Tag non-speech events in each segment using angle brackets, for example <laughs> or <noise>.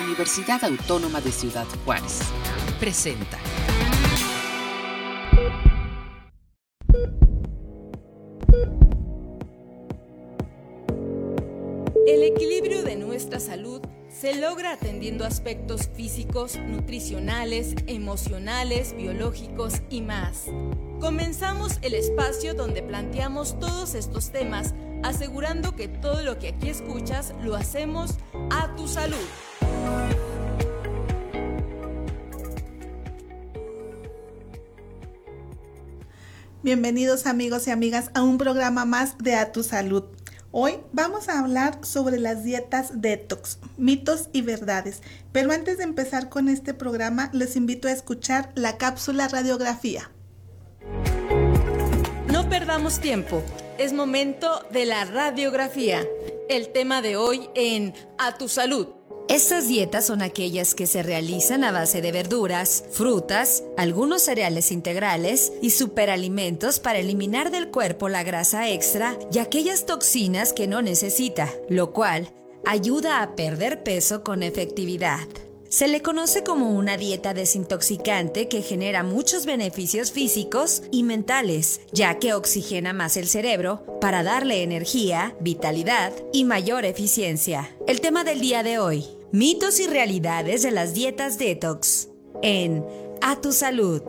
Universidad Autónoma de Ciudad Juárez. Presenta. El equilibrio de nuestra salud se logra atendiendo aspectos físicos, nutricionales, emocionales, biológicos y más. Comenzamos el espacio donde planteamos todos estos temas, asegurando que todo lo que aquí escuchas lo hacemos a tu salud. Bienvenidos amigos y amigas a un programa más de A Tu Salud. Hoy vamos a hablar sobre las dietas detox, mitos y verdades. Pero antes de empezar con este programa, les invito a escuchar la cápsula radiografía. No perdamos tiempo, es momento de la radiografía. El tema de hoy en A Tu Salud. Estas dietas son aquellas que se realizan a base de verduras, frutas, algunos cereales integrales y superalimentos para eliminar del cuerpo la grasa extra y aquellas toxinas que no necesita, lo cual ayuda a perder peso con efectividad. Se le conoce como una dieta desintoxicante que genera muchos beneficios físicos y mentales, ya que oxigena más el cerebro para darle energía, vitalidad y mayor eficiencia. El tema del día de hoy, Mitos y realidades de las dietas detox en A Tu Salud.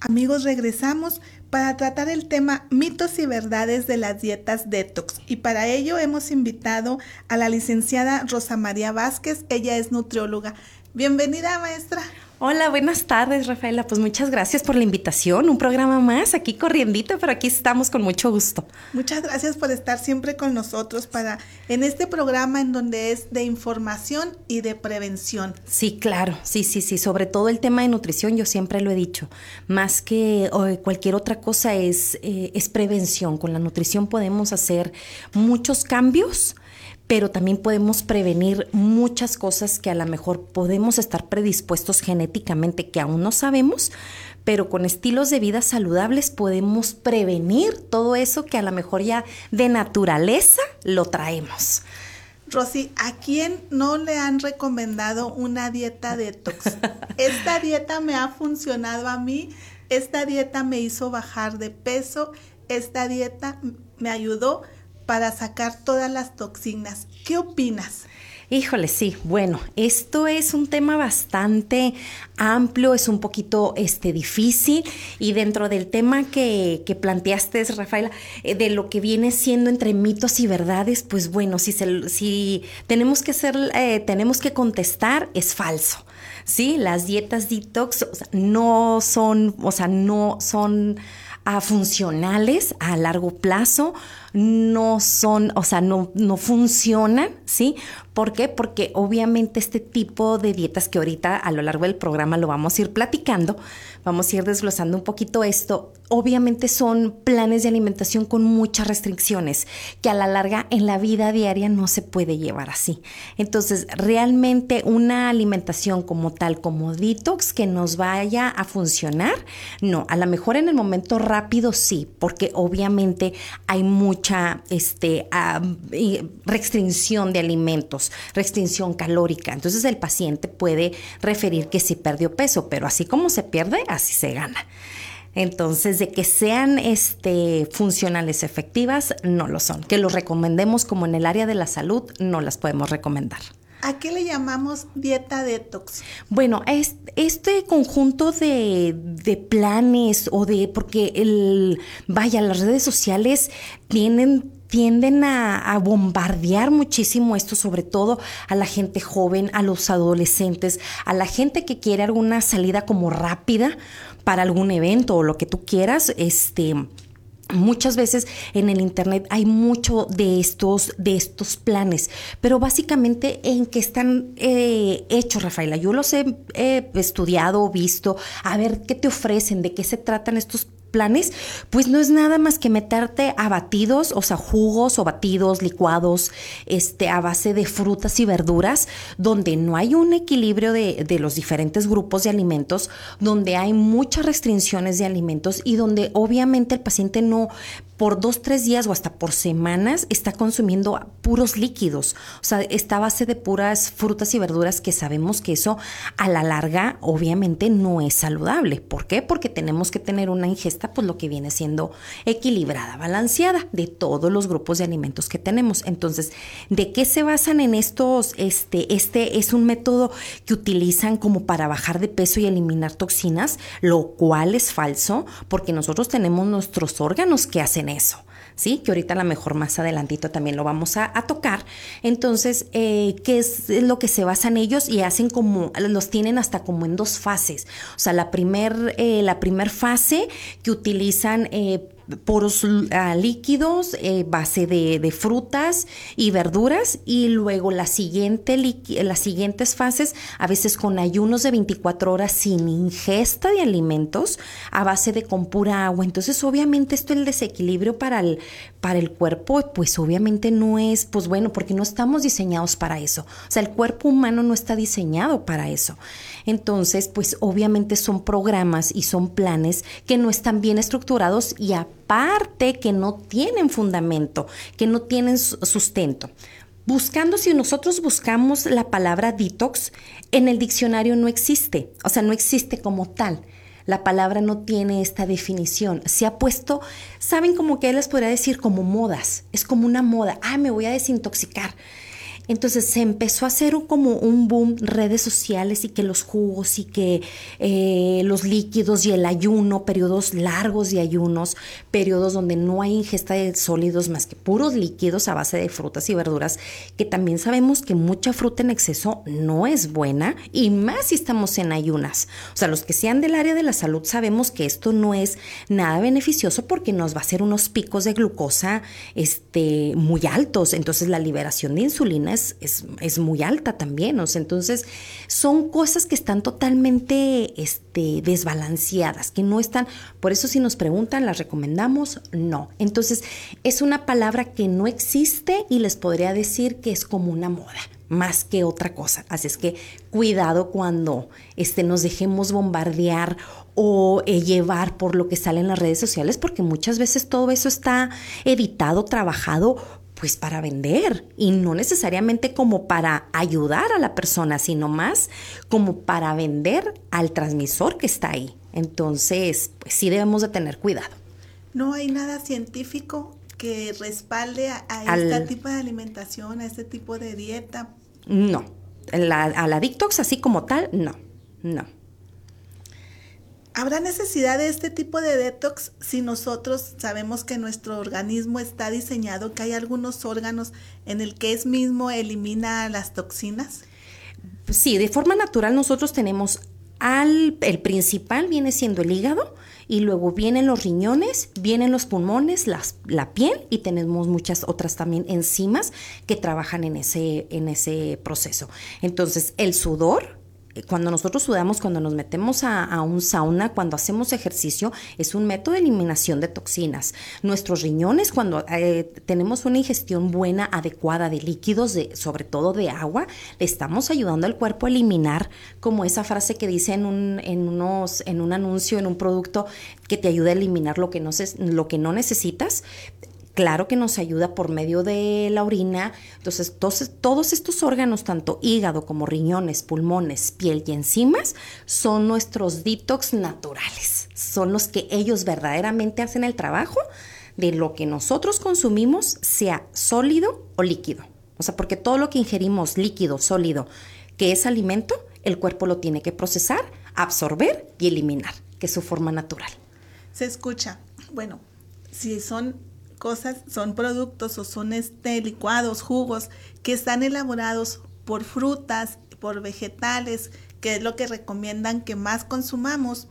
Amigos, regresamos para tratar el tema mitos y verdades de las dietas detox. Y para ello hemos invitado a la licenciada Rosa María Vázquez. Ella es nutrióloga. Bienvenida, maestra. Hola, buenas tardes, Rafaela. Pues muchas gracias por la invitación. Un programa más aquí corriendito, pero aquí estamos con mucho gusto. Muchas gracias por estar siempre con nosotros para en este programa en donde es de información y de prevención. Sí, claro. Sí, sí, sí. Sobre todo el tema de nutrición, yo siempre lo he dicho. Más que cualquier otra cosa es, eh, es prevención. Con la nutrición podemos hacer muchos cambios pero también podemos prevenir muchas cosas que a lo mejor podemos estar predispuestos genéticamente que aún no sabemos, pero con estilos de vida saludables podemos prevenir todo eso que a lo mejor ya de naturaleza lo traemos. Rosy, ¿a quién no le han recomendado una dieta detox? <laughs> Esta dieta me ha funcionado a mí, esta dieta me hizo bajar de peso, esta dieta me ayudó para sacar todas las toxinas. ¿Qué opinas? Híjole, sí, bueno, esto es un tema bastante amplio, es un poquito este, difícil y dentro del tema que, que planteaste, Rafaela, eh, de lo que viene siendo entre mitos y verdades, pues bueno, si, si tenemos que hacer, eh, tenemos que contestar, es falso. Sí, las dietas detox no son, o sea, no son a funcionales a largo plazo, no son, o sea, no, no funcionan, ¿sí? ¿Por qué? Porque obviamente este tipo de dietas que ahorita a lo largo del programa lo vamos a ir platicando, vamos a ir desglosando un poquito esto, obviamente son planes de alimentación con muchas restricciones que a la larga en la vida diaria no se puede llevar así. Entonces, realmente una alimentación como tal, como detox, que nos vaya a funcionar, no, a lo mejor en el momento rápido sí, porque obviamente hay mucha este, restricción de alimentos, restricción calórica. Entonces, el paciente puede referir que sí perdió peso, pero así como se pierde, así se gana. Entonces, de que sean este, funcionales efectivas, no lo son. Que los recomendemos como en el área de la salud, no las podemos recomendar. ¿A qué le llamamos dieta detox? Bueno, es, este conjunto de, de, planes o de, porque el, vaya, las redes sociales tienen tienden a, a, bombardear muchísimo esto, sobre todo a la gente joven, a los adolescentes, a la gente que quiere alguna salida como rápida para algún evento o lo que tú quieras, este Muchas veces en el internet hay mucho de estos, de estos planes, pero básicamente en que están eh, hechos, Rafaela. Yo los he estudiado, visto, a ver qué te ofrecen, de qué se tratan estos planes, pues no es nada más que meterte a batidos, o sea, jugos o batidos, licuados, este, a base de frutas y verduras, donde no hay un equilibrio de, de los diferentes grupos de alimentos, donde hay muchas restricciones de alimentos y donde obviamente el paciente no por dos, tres días o hasta por semanas está consumiendo puros líquidos. O sea, está a base de puras frutas y verduras que sabemos que eso a la larga obviamente no es saludable. ¿Por qué? Porque tenemos que tener una ingesta, pues lo que viene siendo equilibrada, balanceada de todos los grupos de alimentos que tenemos. Entonces, ¿de qué se basan en estos? Este, este es un método que utilizan como para bajar de peso y eliminar toxinas, lo cual es falso porque nosotros tenemos nuestros órganos que hacen eso. ¿sí? Que ahorita a lo mejor más adelantito también lo vamos a, tocar. Entonces, eh, ¿qué es lo que se basan ellos? Y hacen como, los tienen hasta como en dos fases. O sea, la primer, eh, la primer fase que utilizan eh, poros ah, líquidos, eh, base de, frutas y verduras y luego la siguiente las siguientes fases, a veces con ayunos de 24 horas sin ingesta de alimentos, a base de con pura agua. Entonces, obviamente esto el desequilibrio para el, para el cuerpo, pues obviamente no es, pues bueno, porque no estamos diseñados para eso. O sea, el cuerpo humano no está diseñado para eso. Entonces, pues obviamente son programas y son planes que no están bien estructurados y aparte que no tienen fundamento, que no tienen sustento. Buscando, si nosotros buscamos la palabra detox, en el diccionario no existe, o sea, no existe como tal. La palabra no tiene esta definición. Se ha puesto, saben como que les podría decir como modas. Es como una moda. Ah, me voy a desintoxicar. Entonces se empezó a hacer como un boom redes sociales y que los jugos y que eh, los líquidos y el ayuno, periodos largos de ayunos, periodos donde no hay ingesta de sólidos más que puros líquidos a base de frutas y verduras, que también sabemos que mucha fruta en exceso no es buena y más si estamos en ayunas. O sea, los que sean del área de la salud sabemos que esto no es nada beneficioso porque nos va a hacer unos picos de glucosa este, muy altos. Entonces la liberación de insulina es, muy alta también. Entonces son cosas que están totalmente este, desbalanceadas, que no están, por eso si nos preguntan, ¿las recomendamos? No. Entonces es una palabra que no existe y les podría decir que es como una moda más que otra cosa. Así es que cuidado cuando este, nos dejemos bombardear o eh, llevar por lo que sale en las redes sociales, porque muchas veces todo eso está editado, trabajado pues para vender y no necesariamente como para ayudar a la persona, sino más como para vender al transmisor que está ahí. Entonces, pues sí debemos de tener cuidado. No hay nada científico que respalde a, este tipo de alimentación, a este tipo de dieta. No, la, a la detox así como tal, no, no. ¿Habrá necesidad de este tipo de detox si nosotros sabemos que nuestro organismo está diseñado, que hay algunos órganos en el que es mismo elimina las toxinas? Sí, de forma natural nosotros tenemos al, el principal viene siendo el hígado y luego vienen los riñones, vienen los pulmones, la piel y tenemos muchas otras también enzimas que trabajan en ese, en ese proceso. Entonces, el sudor, cuando nosotros sudamos, cuando nos metemos a, un sauna, cuando hacemos ejercicio, es un método de eliminación de toxinas. Nuestros riñones, cuando eh, tenemos una ingestión buena, adecuada de líquidos, de, sobre todo de agua, le estamos ayudando al cuerpo a eliminar, como esa frase que dice en un, en unos, en un anuncio, en un producto, que te ayuda a eliminar lo que no, lo que no necesitas claro que nos ayuda por medio de la orina. Entonces, todos, estos órganos, tanto hígado como riñones, pulmones, piel y enzimas, son nuestros detox naturales. Son los que ellos verdaderamente hacen el trabajo de lo que nosotros consumimos, sea sólido o líquido. O sea, porque todo lo que ingerimos líquido, sólido, que es alimento, el cuerpo lo tiene que procesar, absorber y eliminar, que es su forma natural. Se escucha. Bueno, si son cosas son productos o son este, licuados, jugos que están elaborados por frutas, por vegetales, que es lo que recomiendan que más consumamos.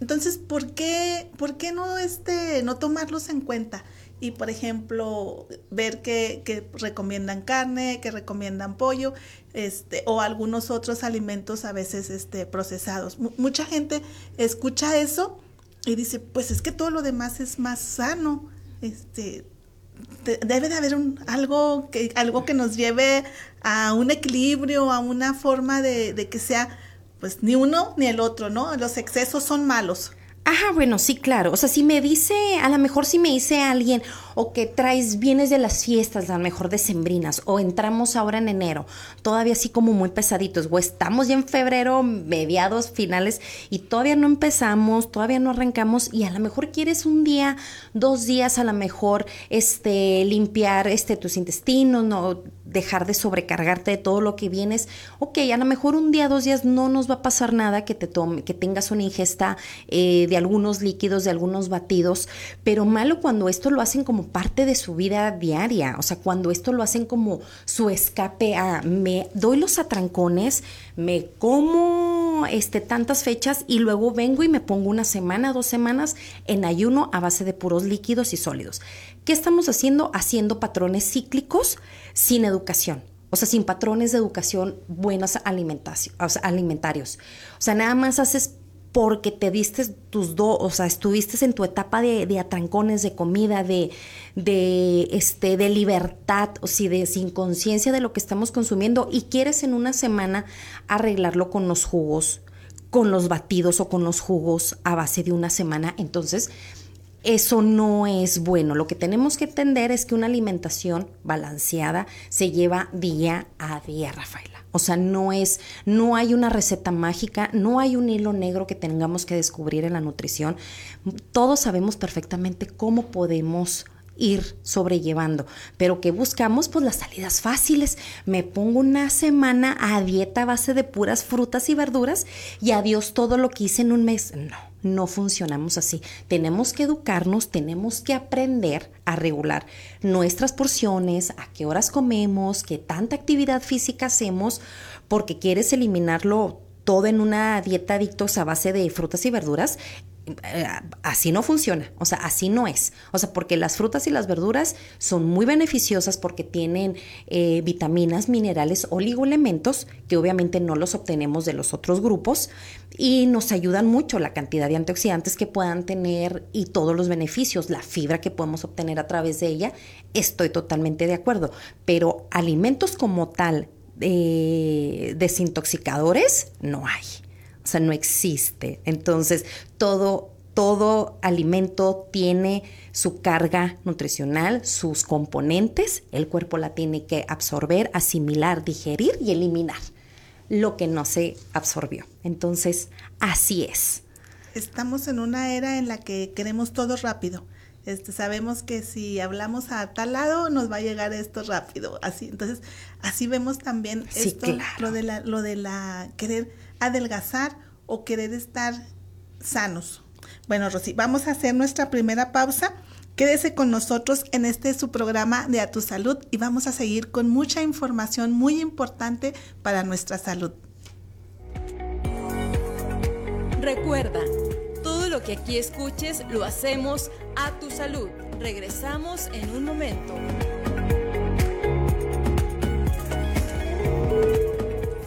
Entonces, ¿por qué, por qué no, este, no tomarlos en cuenta? Y, por ejemplo, ver que, que, recomiendan carne, que recomiendan pollo, este, o algunos otros alimentos a veces este, procesados. mucha gente escucha eso y dice, pues es que todo lo demás es más sano este, debe de haber un, algo, que, algo que nos lleve a un equilibrio, a una forma de, que sea, pues ni uno ni el otro, ¿no? Los excesos son malos. Ajá, bueno, sí, claro. O sea, si me dice, a lo mejor si me dice alguien, o que traes bienes de las fiestas, a lo mejor decembrinas, o entramos ahora en enero, todavía así como muy pesaditos, o estamos ya en febrero, mediados, finales, y todavía no empezamos, todavía no arrancamos, y a lo mejor quieres un día, dos días, a lo mejor, este, limpiar, este, tus intestinos, no dejar de sobrecargarte de todo lo que vienes. Ok, a lo mejor un día, dos días no nos va a pasar nada que te tome, que tengas una ingesta eh, de algunos líquidos, de algunos batidos, pero malo cuando esto lo hacen como parte de su vida diaria, o sea, cuando esto lo hacen como su escape a me doy los atrancones, me como este tantas fechas y luego vengo y me pongo una semana, dos semanas en ayuno a base de puros líquidos y sólidos. ¿Qué estamos haciendo? Haciendo patrones cíclicos sin educación. O sea, sin patrones de educación buenos alimentarios. O sea, nada más haces porque te diste tus dos, o sea, estuviste en tu etapa de, atrancones, de comida, de, de, este, de libertad, o si de sin conciencia de lo que estamos consumiendo y quieres en una semana arreglarlo con los jugos, con los batidos o con los jugos a base de una semana, entonces eso no es bueno. Lo que tenemos que entender es que una alimentación balanceada se lleva día a día, Rafaela. O sea, no es, no hay una receta mágica, no hay un hilo negro que tengamos que descubrir en la nutrición. Todos sabemos perfectamente cómo podemos ir sobrellevando, pero que buscamos pues las salidas fáciles. Me pongo una semana a dieta a base de puras frutas y verduras y adiós todo lo que hice en un mes. No, no funcionamos así. Tenemos que educarnos, tenemos que aprender a regular nuestras porciones, a qué horas comemos, qué tanta actividad física hacemos, porque quieres eliminarlo todo en una dieta adictos a base de frutas y verduras, así no funciona, o sea, así no es. O sea, porque las frutas y las verduras son muy beneficiosas porque tienen eh, vitaminas, minerales, oligoelementos, que obviamente no los obtenemos de los otros grupos, y nos ayudan mucho la cantidad de antioxidantes que puedan tener y todos los beneficios, la fibra que podemos obtener a través de ella, estoy totalmente de acuerdo. Pero alimentos como tal, eh, desintoxicadores, no hay. O sea, no existe. Entonces, todo, todo alimento tiene su carga nutricional, sus componentes. El cuerpo la tiene que absorber, asimilar, digerir y eliminar lo que no se absorbió. Entonces, así es. Estamos en una era en la que queremos todo rápido. Este, sabemos que si hablamos a tal lado nos va a llegar esto rápido. Así, entonces, así vemos también esto, lo de la, lo de la querer adelgazar o querer estar sanos. Bueno, Rosy, vamos a hacer nuestra primera pausa. Quédese con nosotros en este su programa de A Tu Salud y vamos a seguir con mucha información muy importante para nuestra salud. Recuerda, todo lo que aquí escuches lo hacemos a tu salud. Regresamos en un momento.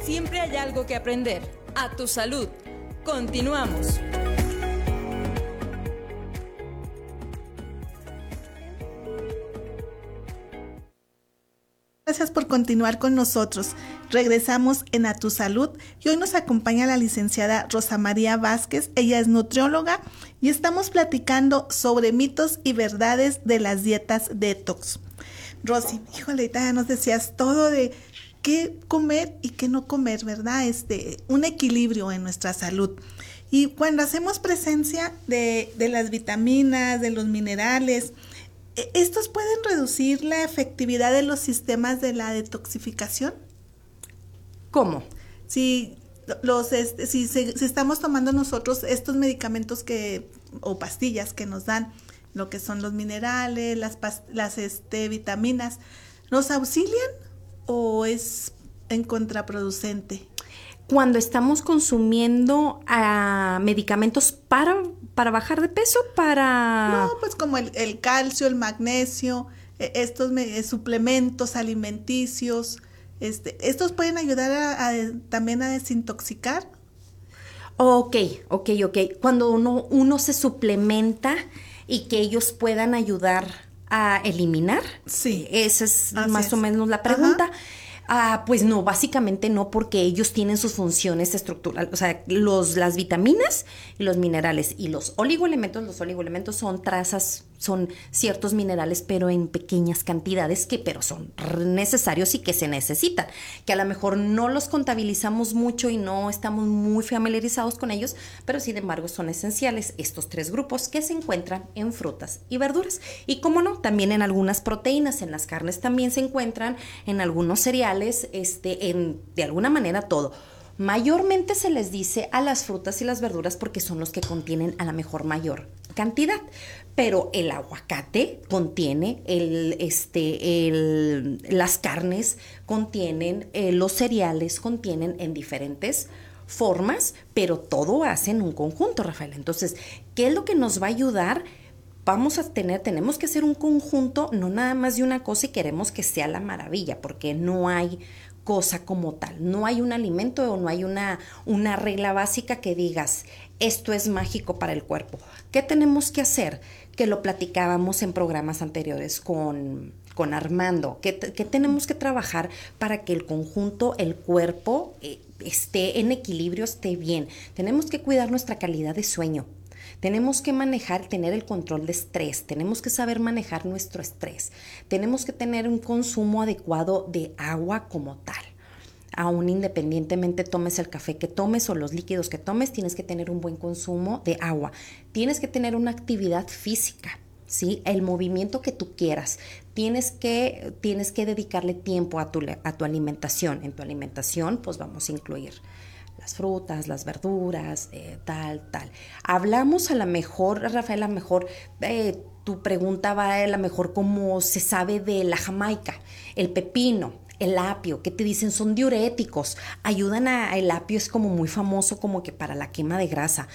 Siempre hay algo que aprender. A tu salud. Continuamos. Gracias por continuar con nosotros. Regresamos en A Tu Salud y hoy nos acompaña la licenciada Rosa María Vázquez. Ella es nutrióloga y estamos platicando sobre mitos y verdades de las dietas detox. Rosy, híjole, ya nos decías todo de qué comer y qué no comer, ¿verdad? Este, un equilibrio en nuestra salud. Y cuando hacemos presencia de, las vitaminas, de los minerales, e, ¿estos pueden reducir la efectividad de los sistemas de la detoxificación? ¿Cómo? Si, los, este, si, estamos tomando nosotros estos medicamentos que, o pastillas que nos dan, lo que son los minerales, las, las este, vitaminas, ¿nos auxilian o es en contraproducente? Cuando estamos consumiendo ah, medicamentos para, para bajar de peso, para... No, pues como el, calcio, el magnesio, e, estos suplementos alimenticios, este, estos pueden ayudar a, también a desintoxicar. Ok, ok, ok. Cuando uno, uno se suplementa y que ellos puedan ayudar a eliminar. Sí. Esa es más o menos la pregunta. Ah, pues no, básicamente no, porque ellos tienen sus funciones estructurales, o sea, los, las vitaminas y los minerales y los oligoelementos, los oligoelementos son trazas, son ciertos minerales, pero en pequeñas cantidades que, pero son necesarios y que se necesitan, que a lo mejor no los contabilizamos mucho y no estamos muy familiarizados con ellos, pero sin embargo son esenciales estos tres grupos que se encuentran en frutas y verduras. Y como no, también en algunas proteínas, en las carnes también se encuentran, en algunos cereales, este, en, de alguna manera todo. Mayormente se les dice a las frutas y las verduras porque son los que contienen a la mejor mayor cantidad. Pero el aguacate contiene, el, este, el, las carnes contienen, eh, los cereales contienen en diferentes formas, pero todo hace en un conjunto, Rafael. Entonces, ¿qué es lo que nos va a ayudar? vamos a tener, tenemos que hacer un conjunto, no nada más de una cosa y queremos que sea la maravilla, porque no hay cosa como tal, no hay un alimento o no hay una, una regla básica que digas, esto es mágico para el cuerpo. ¿Qué tenemos que hacer? Que lo platicábamos en programas anteriores con, con Armando, ¿Qué, tenemos que trabajar para que el conjunto, el cuerpo, eh, esté en equilibrio, esté bien. Tenemos que cuidar nuestra calidad de sueño. Tenemos que manejar, tener el control de estrés, tenemos que saber manejar nuestro estrés, tenemos que tener un consumo adecuado de agua como tal. Aún independientemente tomes el café que tomes o los líquidos que tomes, tienes que tener un buen consumo de agua. Tienes que tener una actividad física. ¿sí? El movimiento que tú quieras. Tienes que, tienes que dedicarle tiempo a tu, a tu alimentación. En tu alimentación, pues vamos a incluir las frutas, las verduras, eh, tal, tal. Hablamos a lo mejor, Rafael, a lo mejor eh, tu pregunta va a lo mejor cómo se sabe de la jamaica, el pepino, el apio, que te dicen son diuréticos, ayudan a, el apio es como muy famoso como que para la quema de grasa.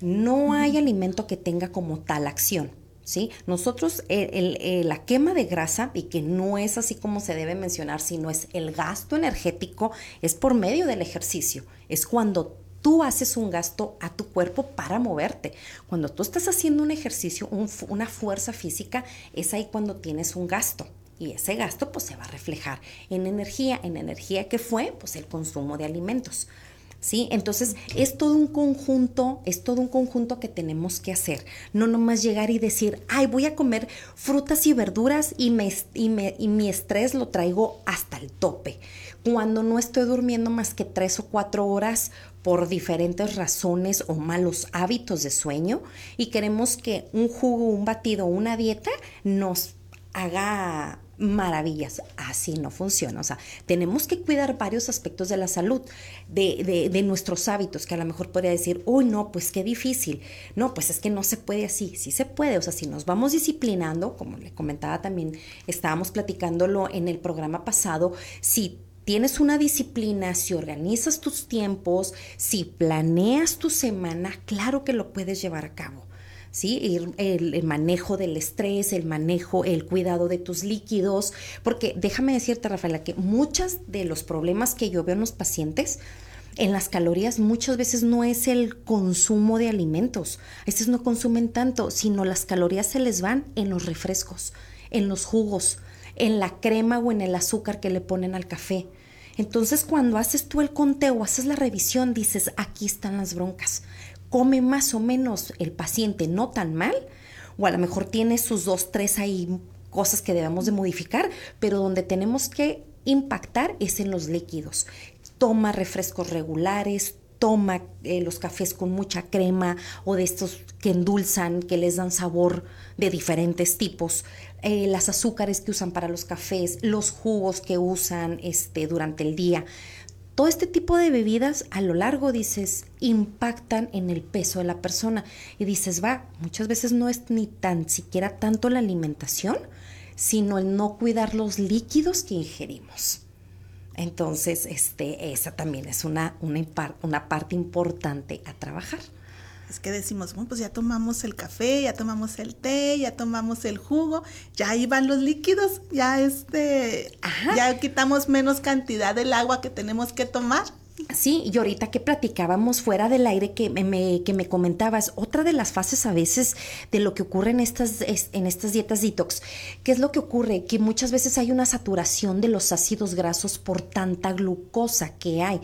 No hay alimento que tenga como tal acción. ¿sí? Nosotros, la quema de grasa, y que no es así como se debe mencionar, sino es el gasto energético, es por medio del ejercicio. Es cuando tú haces un gasto a tu cuerpo para moverte. Cuando tú estás haciendo un ejercicio, una fuerza física, es ahí cuando tienes un gasto. Y ese gasto pues se va a reflejar en energía, en energía que fue pues el consumo de alimentos. ¿sí? Entonces es todo un conjunto, es todo un conjunto que tenemos que hacer. No nomás llegar y decir, ay, voy a comer frutas y verduras y, me, y, y mi estrés lo traigo hasta el tope. Cuando no estoy durmiendo más que tres o cuatro horas por diferentes razones o malos hábitos de sueño y queremos que un jugo, un batido, una dieta nos haga maravillas. Así no funciona. O sea, tenemos que cuidar varios aspectos de la salud, de, de, nuestros hábitos, que a lo mejor podría decir, uy, no, pues qué difícil. No, pues es que no se puede así. Sí se puede. O sea, si nos vamos disciplinando, como le comentaba también, estábamos platicándolo en el programa pasado, si tienes una disciplina, si organizas tus tiempos, si planeas tu semana, claro que lo puedes llevar a cabo. ¿Sí? El, manejo del estrés, el manejo, el cuidado de tus líquidos, porque déjame decirte, Rafaela, que muchos de los problemas que yo veo en los pacientes, en las calorías muchas veces no es el consumo de alimentos. Estos no consumen tanto, sino las calorías se les van en los refrescos, en los jugos, en la crema o en el azúcar que le ponen al café. Entonces cuando haces tú el conteo, haces la revisión, dices, aquí están las broncas come más o menos el paciente no tan mal, o a lo mejor tiene sus dos, tres ahí cosas que debemos de modificar, pero donde tenemos que impactar es en los líquidos. Toma refrescos regulares, toma eh, los cafés con mucha crema o de estos que endulzan, que les dan sabor de diferentes tipos, eh, las azúcares que usan para los cafés, los jugos que usan este, durante el día. Todo este tipo de bebidas a lo largo, dices, impactan en el peso de la persona. Y dices, va, muchas veces no es ni tan siquiera tanto la alimentación, sino el no cuidar los líquidos que ingerimos. Entonces, este, esa también es una, una, una parte importante a trabajar. Es que decimos, bueno, pues ya tomamos el café, ya tomamos el té, ya tomamos el jugo, ya ahí van los líquidos, ya este, ya quitamos menos cantidad del agua que tenemos que tomar. Sí, y ahorita que platicábamos fuera del aire que me, que me comentabas, otra de las fases a veces de lo que ocurre en estas, en estas dietas detox, ¿qué es lo que ocurre? Que muchas veces hay una saturación de los ácidos grasos por tanta glucosa que hay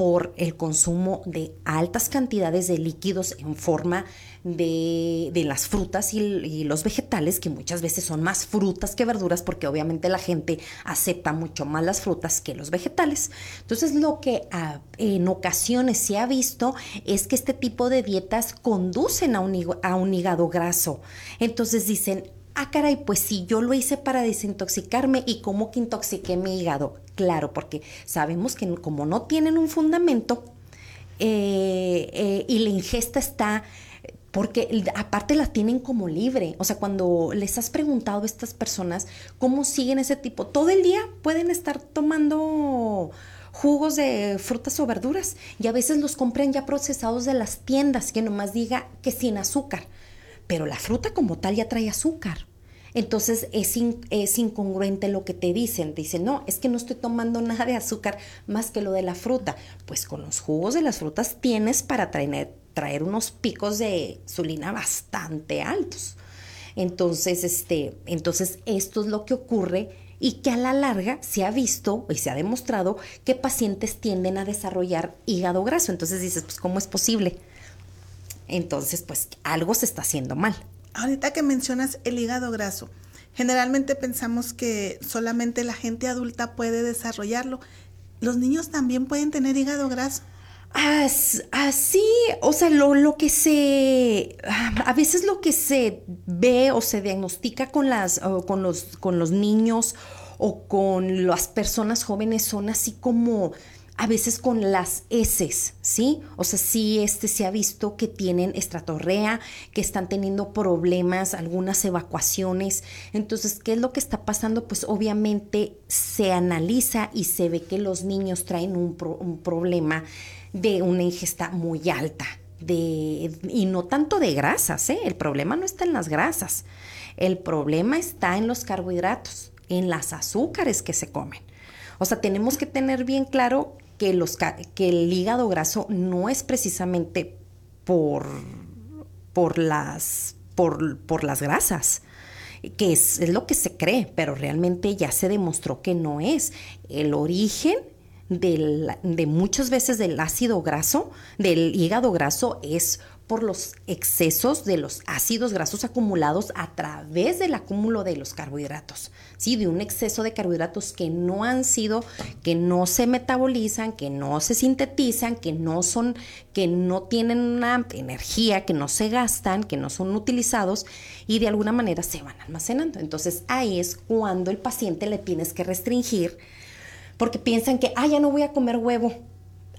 por el consumo de altas cantidades de líquidos en forma de, las frutas y, los vegetales, que muchas veces son más frutas que verduras, porque obviamente la gente acepta mucho más las frutas que los vegetales. Entonces lo que en ocasiones se ha visto es que este tipo de dietas conducen a un, a un hígado graso. Entonces dicen, ah, caray, pues si yo lo hice para desintoxicarme y cómo que intoxiqué mi hígado. Claro, porque sabemos que como no tienen un fundamento eh, eh, y la ingesta está porque aparte la tienen como libre. O sea, cuando les has preguntado a estas personas cómo siguen ese tipo, todo el día pueden estar tomando jugos de frutas o verduras y a veces los compran ya procesados de las tiendas que nomás diga que sin azúcar, pero la fruta como tal ya trae azúcar. Entonces es, es, incongruente lo que te dicen. Dicen, no, es que no estoy tomando <laughs> nada de azúcar más que lo de la fruta. Pues con los jugos de las frutas tienes para traer, traer unos picos de insulina bastante altos. Entonces, este, entonces esto es lo que ocurre y que a la larga se ha visto y se ha demostrado que pacientes tienden a desarrollar hígado graso. Entonces dices, pues ¿cómo es posible? Entonces, pues algo se está haciendo mal. Ahorita que mencionas el hígado graso, generalmente pensamos que solamente la gente adulta puede desarrollarlo. ¿Los niños también pueden tener hígado graso? Así, o sea, lo, lo, que se, a veces lo que se ve o se diagnostica con, las, con, los, con los niños o con las personas jóvenes son así como a veces con las heces, ¿sí? O sea, sí este se ha visto que tienen estratorrea, que están teniendo problemas, algunas evacuaciones. Entonces, ¿qué es lo que está pasando? Pues obviamente se analiza y se ve que los niños traen un, un problema de una ingesta muy alta. De, y no tanto de grasas, ¿eh? el problema no está en las grasas, el problema está en los carbohidratos, en las azúcares que se comen. O sea, tenemos que tener bien claro que, el hígado graso no es precisamente por, por, las, por, por las grasas que es, es, lo que se cree, pero realmente ya se demostró que no es. El origen de muchas veces del ácido graso, del hígado graso, es por los excesos de los ácidos grasos acumulados a través del acúmulo de los carbohidratos, ¿sí? De un exceso de carbohidratos que no han sido, que no se metabolizan, que no se sintetizan, que no son, que no tienen una energía, que no se gastan, que no son utilizados y de alguna manera se van almacenando. Entonces ahí es cuando el paciente le tienes que restringir porque piensan que, ah, ya no voy a comer huevo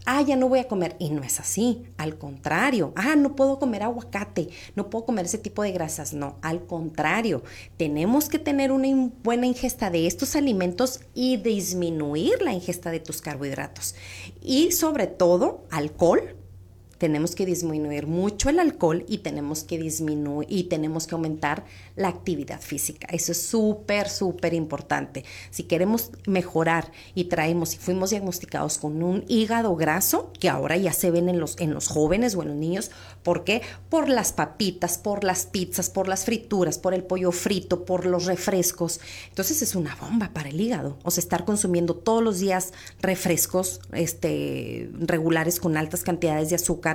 ah, ya no voy a comer. Y no es así, al contrario, ah, no puedo comer aguacate, no puedo comer ese tipo de grasas. No, al contrario, tenemos que tener una buena ingesta de estos alimentos y disminuir la ingesta de tus carbohidratos. Y sobre todo, alcohol, tenemos que disminuir mucho el alcohol y tenemos que disminuir y tenemos que aumentar la actividad física. Eso es súper, súper importante. Si queremos mejorar y traemos y fuimos diagnosticados con un hígado graso, que ahora ya se ven en los, en los jóvenes o en los niños, ¿por qué? Por las papitas, por las pizzas, por las frituras, por el pollo frito, por los refrescos. Entonces es una bomba para el hígado. O sea, estar consumiendo todos los días refrescos este, regulares con altas cantidades de azúcar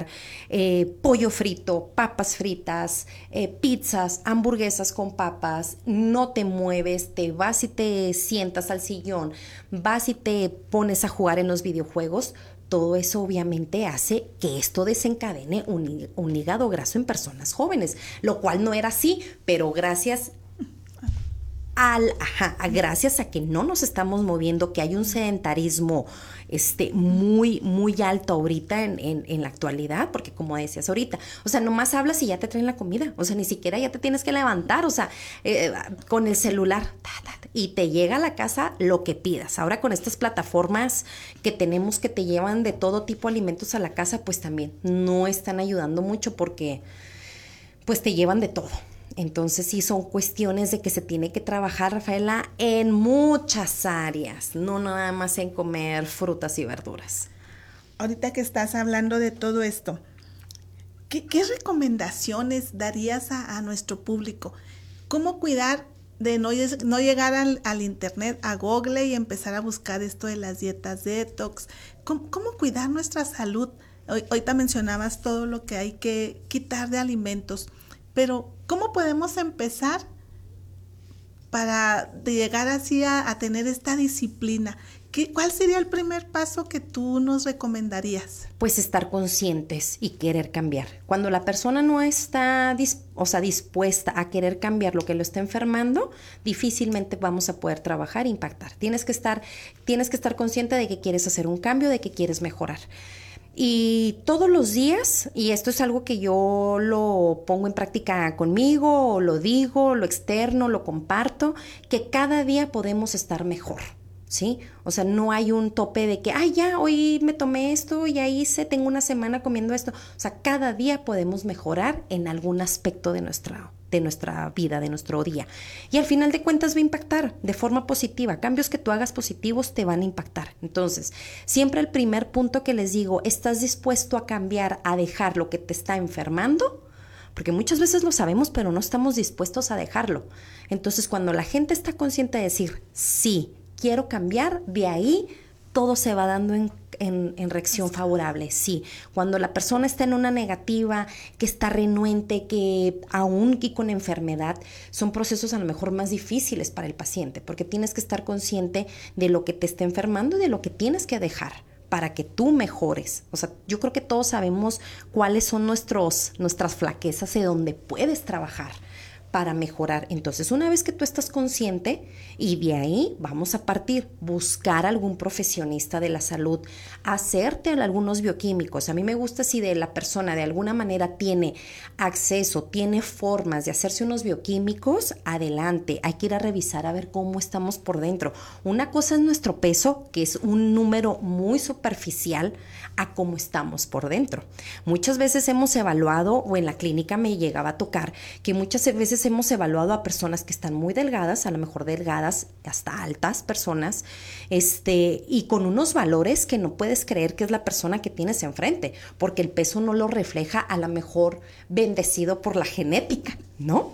eh, pollo frito, papas fritas, eh, pizzas, hamburguesas con papas, no te mueves, te vas y te sientas al sillón, vas y te pones a jugar en los videojuegos, todo eso obviamente hace que esto desencadene un, un, hígado graso en personas jóvenes, lo cual no era así, pero gracias al, ajá, gracias a que no nos estamos moviendo, que hay un sedentarismo este, muy, muy alto ahorita en, en, la actualidad, porque como decías ahorita, o sea, nomás hablas y ya te traen la comida, o sea, ni siquiera ya te tienes que levantar, o sea, eh, con el celular, y te llega a la casa lo que pidas. Ahora con estas plataformas que tenemos que te llevan de todo tipo de alimentos a la casa, pues también no están ayudando mucho porque pues te llevan de todo. Entonces sí son cuestiones de que se tiene que trabajar, Rafaela, en muchas áreas, no nada más en comer frutas y verduras. ahorita que estás hablando de todo esto, ¿qué, recomendaciones darías a, nuestro público? ¿Cómo cuidar de no, llegar al, internet, a Google y empezar a buscar esto de las dietas detox? ¿Cómo, cómo cuidar nuestra salud? Hoy, ahorita mencionabas todo lo que hay que quitar de alimentos, pero ¿cómo podemos empezar para llegar así a, tener esta disciplina? ¿Qué, ¿Cuál sería el primer paso que tú nos recomendarías? Pues estar conscientes y querer cambiar. Cuando la persona no está o sea, dispuesta a querer cambiar lo que lo está enfermando, difícilmente vamos a poder trabajar e impactar. Tienes que estar, tienes que estar consciente de que quieres hacer un cambio, de que quieres mejorar. Y todos los días, y esto es algo que yo lo pongo en práctica conmigo, lo digo, lo externo, lo comparto, que cada día podemos estar mejor. ¿Sí? O sea, no hay un tope de que, ay, ya, hoy me tomé esto, ya hice, tengo una semana comiendo esto. O sea, cada día podemos mejorar en algún aspecto de nuestra de nuestra vida, de nuestro día. Y al final de cuentas va a impactar de forma positiva. Cambios que tú hagas positivos te van a impactar. Entonces, siempre el primer punto que les digo, ¿estás dispuesto a cambiar, a dejar lo que te está enfermando? Porque muchas veces lo sabemos, pero no estamos dispuestos a dejarlo. Entonces, cuando la gente está consciente de decir, sí, quiero cambiar, de ahí todo se va dando en en, reacción favorable, sí. Cuando la persona está en una negativa, que está renuente, que aún y con enfermedad, son procesos a lo mejor más difíciles para el paciente, porque tienes que estar consciente de lo que te está enfermando y de lo que tienes que dejar para que tú mejores. O sea, yo creo que todos sabemos cuáles son nuestros, nuestras flaquezas y dónde puedes trabajar para mejorar. Entonces, una vez que tú estás consciente y de ahí vamos a partir, buscar algún profesionista de la salud, hacerte algunos bioquímicos. A mí me gusta si de la persona de alguna manera tiene acceso, tiene formas de hacerse unos bioquímicos, adelante. Hay que ir a revisar a ver cómo estamos por dentro. Una cosa es nuestro peso, que es un número muy superficial a cómo estamos por dentro. Muchas veces hemos evaluado, o en la clínica me llegaba a tocar, que muchas veces hemos evaluado a personas que están muy delgadas, a lo mejor delgadas, hasta altas personas, este, y con unos valores que no puedes creer que es la persona que tienes enfrente, porque el peso no lo refleja a lo mejor bendecido por la genética, ¿no?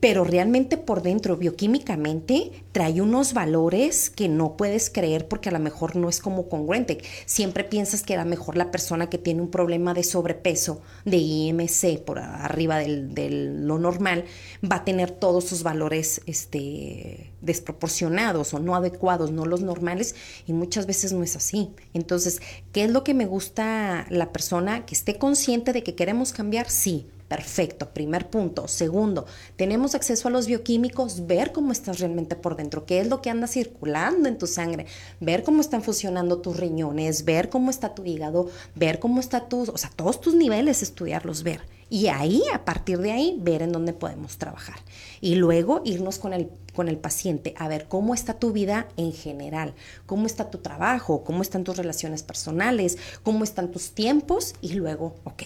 Pero realmente por dentro, bioquímicamente, trae unos valores que no puedes creer porque a lo mejor no es como congruente. Siempre piensas que a lo mejor la persona que tiene un problema de sobrepeso, de IMC, por arriba de lo normal, va a tener todos sus valores este, desproporcionados o no adecuados, no los normales, y muchas veces no es así. Entonces, ¿qué es lo que me gusta la persona? Que esté consciente de que queremos cambiar, sí, Perfecto, primer punto. Segundo, tenemos acceso a los bioquímicos, ver cómo estás realmente por dentro, qué es lo que anda circulando en tu sangre, ver cómo están funcionando tus riñones, ver cómo está tu hígado, ver cómo está tu, o sea, todos tus niveles, estudiarlos, ver. Y ahí, a partir de ahí, ver en dónde podemos trabajar. Y luego irnos con el, con el paciente a ver cómo está tu vida en general, cómo está tu trabajo, cómo están tus relaciones personales, cómo están tus tiempos y luego, ok,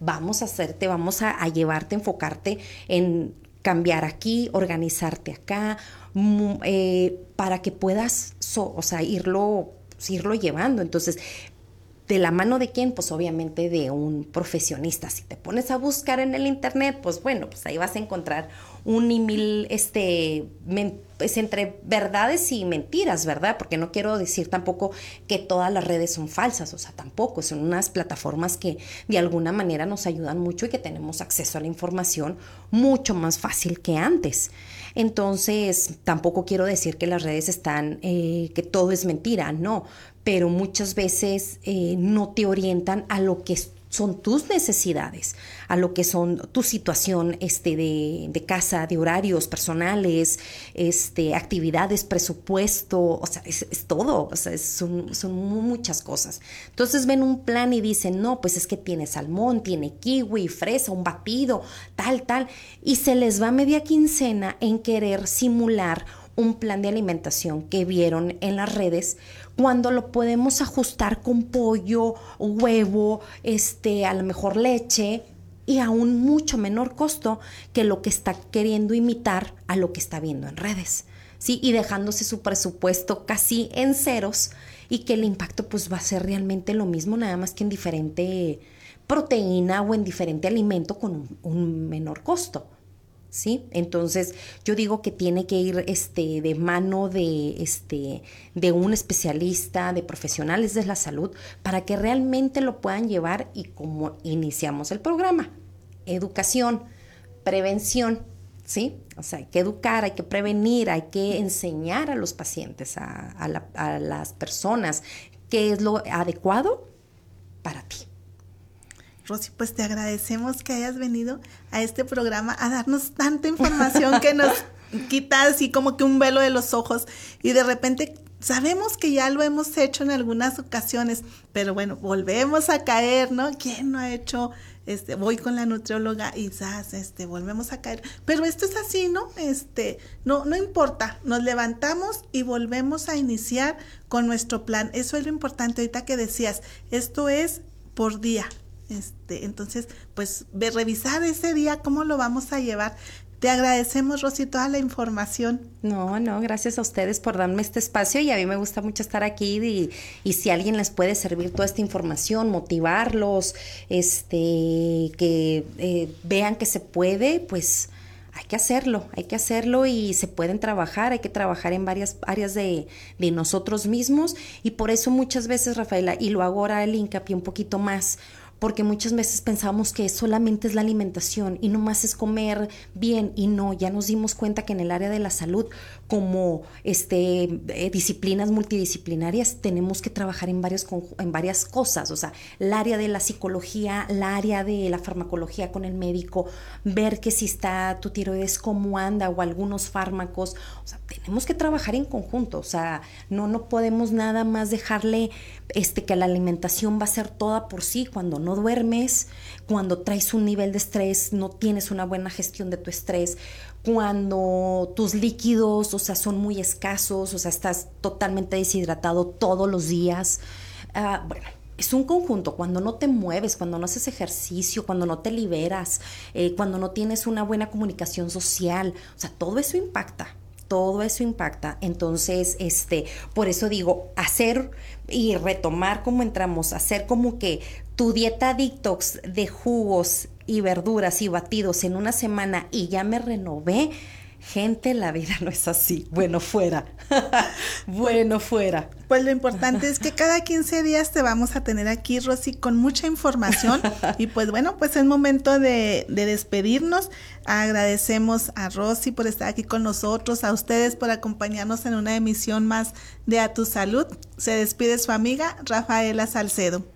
vamos a hacerte, vamos a, llevarte, enfocarte en cambiar aquí, organizarte acá, eh, para que puedas, o sea, irlo, irlo llevando. Entonces, ¿De la mano de quién? Pues obviamente de un profesionista. Si te pones a buscar en el internet, pues bueno, pues ahí vas a encontrar un y mil, este, pues entre verdades y mentiras, ¿verdad? Porque no quiero decir tampoco que todas las redes son falsas, o sea, tampoco, son unas plataformas que de alguna manera nos ayudan mucho y que tenemos acceso a la información mucho más fácil que antes. Entonces, tampoco quiero decir que las redes están, eh, que todo es mentira, no, pero muchas veces eh, no te orientan a lo que son tus necesidades, a lo que son tu situación este, de, casa, de horarios personales, este, actividades, presupuesto, o sea, es, todo, o sea, son, son, muchas cosas. Entonces ven un plan y dicen, no, pues es que tiene salmón, tiene kiwi, fresa, un batido, tal, tal, y se les va media quincena en querer simular un plan de alimentación que vieron en las redes cuando lo podemos ajustar con pollo, huevo, este, a lo mejor leche y a un mucho menor costo que lo que está queriendo imitar a lo que está viendo en redes. ¿sí? Y dejándose su presupuesto casi en ceros y que el impacto pues va a ser realmente lo mismo, nada más que en diferente proteína o en diferente alimento con un, menor costo. ¿Sí? Entonces, yo digo que tiene que ir este, de mano de, este, de un especialista, de profesionales de la salud, para que realmente lo puedan llevar y como iniciamos el programa, educación, prevención, ¿sí? Hay que educar, hay que prevenir, hay que enseñar a los pacientes, a, a las personas, qué es lo adecuado para ti. Rosy, pues te agradecemos que hayas venido a este programa a darnos tanta información que nos <laughs> quita así como que un velo de los ojos y de repente sabemos que ya lo hemos hecho en algunas ocasiones, pero bueno, volvemos a caer, ¿no? ¿Quién no ha hecho este voy con la nutrióloga y ¿sabes? este volvemos a caer, pero esto es así, ¿no? Este, no no importa, nos levantamos y volvemos a iniciar con nuestro plan. Eso es lo importante ahorita que decías, esto es por día, este, entonces, pues ve, revisar ese día cómo lo vamos a llevar. Te agradecemos, Rosy, toda la información. No, no, gracias a ustedes por darme este espacio y a mí me gusta mucho estar aquí y, y si alguien les puede servir toda esta información, motivarlos, este, que eh, vean que se puede, pues hay que hacerlo, hay que hacerlo y se pueden trabajar, hay que trabajar en varias áreas de, de nosotros mismos y por eso muchas veces, Rafaela, y lo hago ahora el hincapié un poquito más, porque muchas veces pensamos que solamente es la alimentación y no más es comer bien y no, ya nos dimos cuenta que en el área de la salud como este, eh, disciplinas multidisciplinarias tenemos que trabajar en, en varias cosas, o sea, el área de la psicología, el área de la farmacología con el médico, ver que si está tu tiroides cómo anda o algunos fármacos, o sea, tenemos que trabajar en conjunto, o sea, no, no podemos nada más dejarle este, que la alimentación va a ser toda por sí. Cuando no duermes, cuando traes un nivel de estrés, no tienes una buena gestión de tu estrés, cuando tus líquidos, o sea, son muy escasos, o sea, estás totalmente deshidratado todos los días. Ah, bueno, es un conjunto, cuando no te mueves, cuando no haces ejercicio, cuando no te liberas, eh, cuando no tienes una buena comunicación social, o sea, todo eso impacta, todo eso impacta. Entonces, este, por eso digo, hacer y retomar como entramos, hacer como que tu dieta detox de jugos y verduras y batidos en una semana y ya me renové, Gente, la vida <laughs> no es así. Bueno, fuera. <laughs> bueno, fuera. Pues lo importante es que cada 15 días te vamos a tener aquí, Rosy, con mucha información. <laughs> y pues bueno, pues es momento de, de despedirnos. Agradecemos a Rosy por estar aquí con nosotros, a ustedes por acompañarnos en una emisión más de A Tu Salud. Se despide su amiga Rafaela Salcedo.